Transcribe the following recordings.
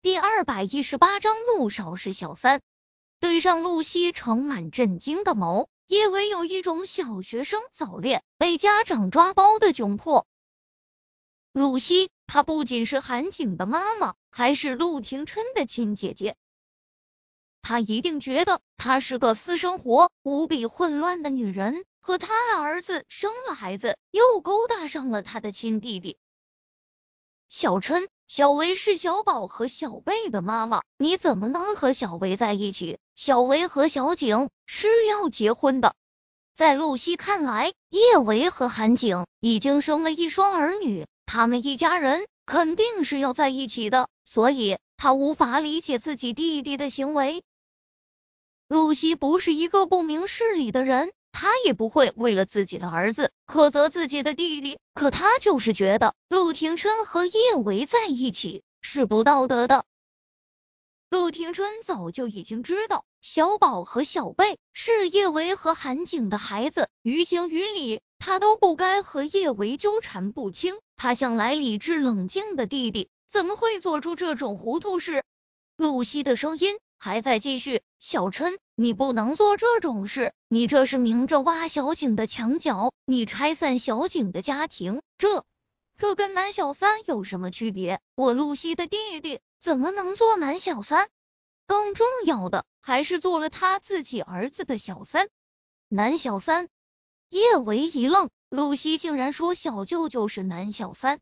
第二百一十八章陆少是小三。对上陆西盛满震惊的眸，叶维有一种小学生早恋被家长抓包的窘迫。露西，她不仅是韩景的妈妈，还是陆廷琛的亲姐姐。他一定觉得她是个私生活无比混乱的女人，和他儿子生了孩子，又勾搭上了他的亲弟弟小琛。小维是小宝和小贝的妈妈，你怎么能和小维在一起？小维和小景是要结婚的。在露西看来，叶维和韩景已经生了一双儿女，他们一家人肯定是要在一起的，所以他无法理解自己弟弟的行为。露西不是一个不明事理的人。他也不会为了自己的儿子苛责自己的弟弟，可他就是觉得陆廷琛和叶维在一起是不道德的。陆廷琛早就已经知道小宝和小贝是叶维和韩景的孩子，于情于理，他都不该和叶维纠缠不清。他向来理智冷静的弟弟，怎么会做出这种糊涂事？露西的声音还在继续。小琛，你不能做这种事，你这是明着挖小景的墙角，你拆散小景的家庭，这这跟男小三有什么区别？我露西的弟弟怎么能做男小三？更重要的还是做了他自己儿子的小三。男小三？叶维一愣，露西竟然说小舅舅是男小三。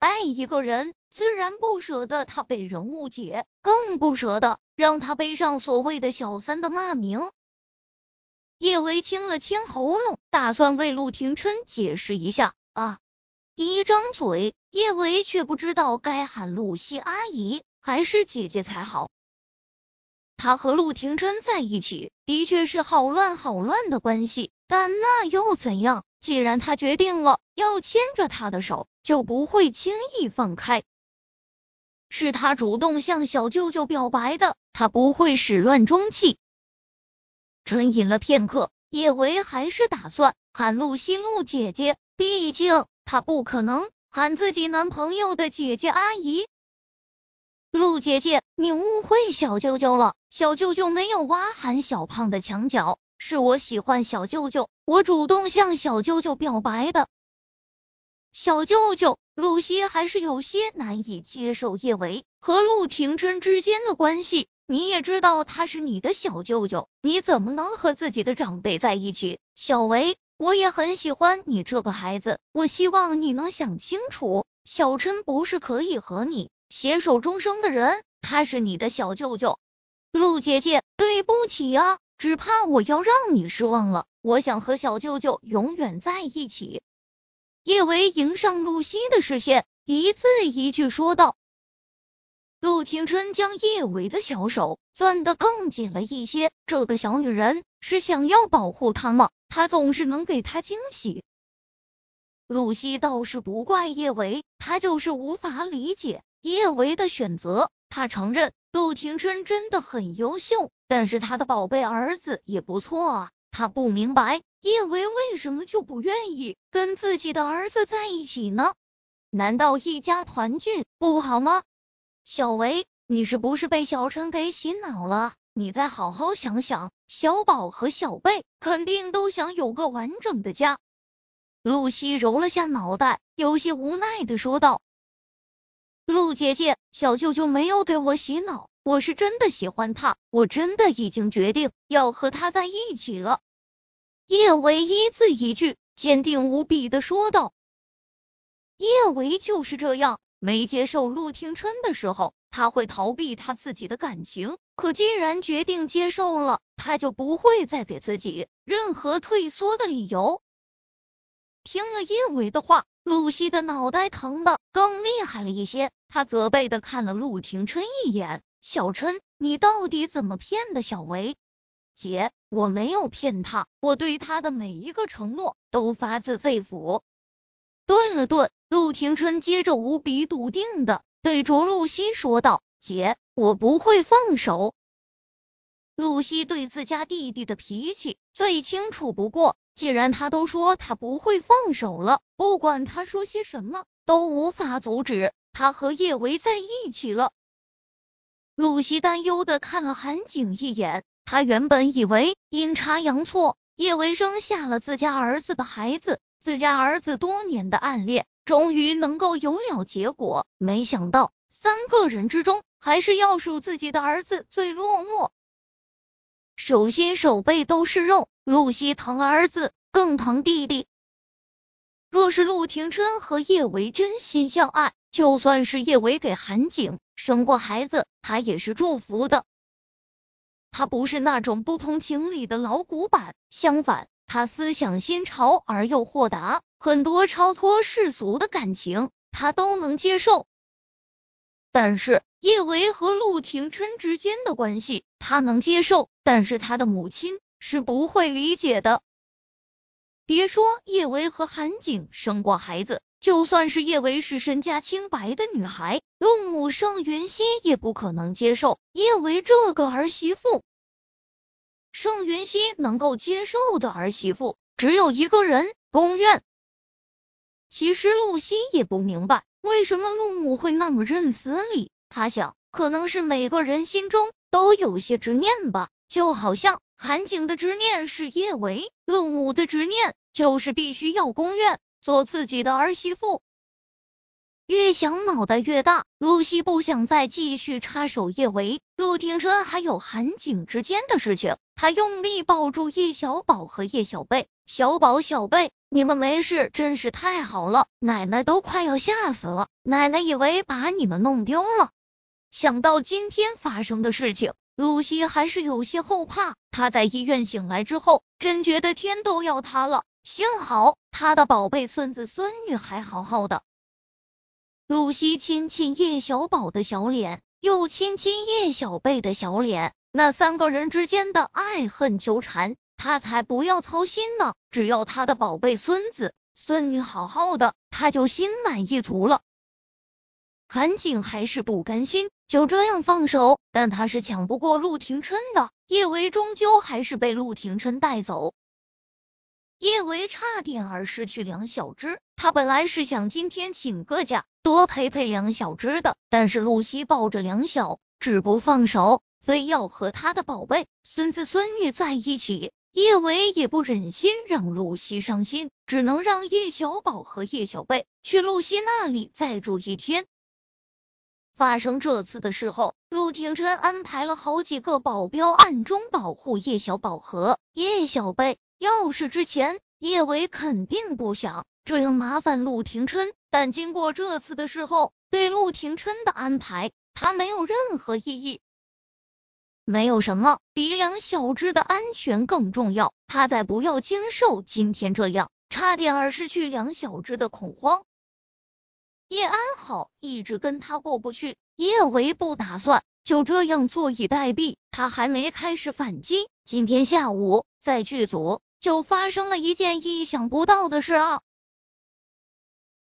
爱一个人，自然不舍得他被人误解，更不舍得让他背上所谓的小三的骂名。叶维清了清喉咙，打算为陆廷琛解释一下啊！一张嘴，叶维却不知道该喊露西阿姨还是姐姐才好。他和陆廷琛在一起，的确是好乱好乱的关系，但那又怎样？既然他决定了要牵着他的手，就不会轻易放开。是他主动向小舅舅表白的，他不会始乱终弃。沉吟了片刻，叶维还是打算喊陆西露姐姐，毕竟他不可能喊自己男朋友的姐姐阿姨。陆姐姐，你误会小舅舅了，小舅舅没有挖喊小胖的墙角。是我喜欢小舅舅，我主动向小舅舅表白的。小舅舅，露西还是有些难以接受叶维和陆廷琛之间的关系。你也知道他是你的小舅舅，你怎么能和自己的长辈在一起？小维，我也很喜欢你这个孩子，我希望你能想清楚，小琛不是可以和你携手终生的人，他是你的小舅舅。陆姐姐，对不起啊。只怕我要让你失望了。我想和小舅舅永远在一起。叶维迎上陆西的视线，一字一句说道。陆廷琛将叶维的小手攥得更紧了一些。这个小女人是想要保护他吗？他总是能给她惊喜。露西倒是不怪叶维，他就是无法理解叶维的选择。他承认陆廷琛真的很优秀。但是他的宝贝儿子也不错啊，他不明白叶维为什么就不愿意跟自己的儿子在一起呢？难道一家团聚不好吗？小维，你是不是被小陈给洗脑了？你再好好想想，小宝和小贝肯定都想有个完整的家。露西揉了下脑袋，有些无奈的说道：“陆姐姐，小舅舅没有给我洗脑。”我是真的喜欢他，我真的已经决定要和他在一起了。叶维一字一句，坚定无比的说道。叶维就是这样，没接受陆廷琛的时候，他会逃避他自己的感情；可既然决定接受了，他就不会再给自己任何退缩的理由。听了叶维的话，露西的脑袋疼的更厉害了一些，他责备的看了陆廷琛一眼。小琛，你到底怎么骗的小维？姐，我没有骗他，我对他的每一个承诺都发自肺腑。顿了顿，陆廷琛接着无比笃定的对着露西说道：“姐，我不会放手。”露西对自家弟弟的脾气最清楚不过，既然他都说他不会放手了，不管他说些什么，都无法阻止他和叶维在一起了。露西担忧的看了韩景一眼，他原本以为阴差阳错，叶维生下了自家儿子的孩子，自家儿子多年的暗恋终于能够有了结果，没想到三个人之中，还是要数自己的儿子最落寞。手心手背都是肉，露西疼儿子，更疼弟弟。若是陆廷琛和叶维真心相爱，就算是叶维给韩景生过孩子，他也是祝福的。他不是那种不通情理的老古板，相反，他思想新潮而又豁达，很多超脱世俗的感情他都能接受。但是叶维和陆廷琛之间的关系，他能接受。但是他的母亲是不会理解的。别说叶维和韩景生过孩子，就算是叶维是身家清白的女孩，陆母盛云熙也不可能接受叶维这个儿媳妇。盛云熙能够接受的儿媳妇只有一个人，宫苑。其实露西也不明白为什么陆母会那么认死理，她想，可能是每个人心中都有些执念吧。就好像韩景的执念是叶维，陆母的执念就是必须要宫苑做自己的儿媳妇。越想脑袋越大，露西不想再继续插手叶维、陆廷琛还有韩景之间的事情。他用力抱住叶小宝和叶小贝，小宝、小贝，你们没事真是太好了，奶奶都快要吓死了，奶奶以为把你们弄丢了。想到今天发生的事情。露西还是有些后怕，她在医院醒来之后，真觉得天都要塌了。幸好她的宝贝孙子孙女还好好的。露西亲亲叶小宝的小脸，又亲亲叶小贝的小脸，那三个人之间的爱恨纠缠，他才不要操心呢。只要他的宝贝孙子孙女好好的，他就心满意足了。韩景还是不甘心就这样放手，但他是抢不过陆廷琛的。叶维终究还是被陆廷琛带走，叶维差点儿失去梁小芝。他本来是想今天请个假多陪陪梁小芝的，但是露西抱着梁小芝不放手，非要和他的宝贝孙子孙女在一起。叶维也不忍心让露西伤心，只能让叶小宝和叶小贝去露西那里再住一天。发生这次的事后，陆廷琛安排了好几个保镖暗中保护叶小宝和叶小贝。要是之前叶维肯定不想这样麻烦陆廷琛，但经过这次的事后，对陆廷琛的安排，他没有任何异议。没有什么比两小只的安全更重要，他再不要经受今天这样差点儿失去梁小只的恐慌。叶安好一直跟他过不去，叶维不打算就这样坐以待毙。他还没开始反击，今天下午在剧组就发生了一件意想不到的事啊！